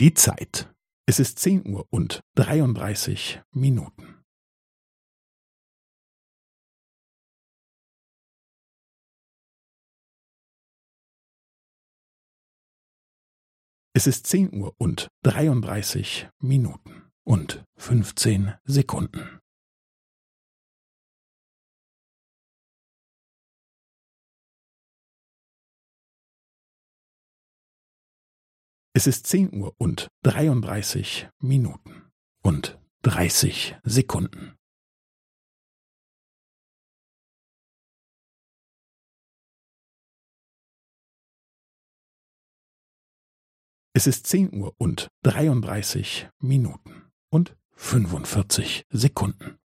Die Zeit. Es ist zehn Uhr und dreiunddreißig Minuten. Es ist zehn Uhr und dreiunddreißig Minuten und fünfzehn Sekunden. Es ist zehn Uhr und dreiunddreißig Minuten und dreißig Sekunden. Es ist zehn Uhr und dreiunddreißig Minuten und fünfundvierzig Sekunden.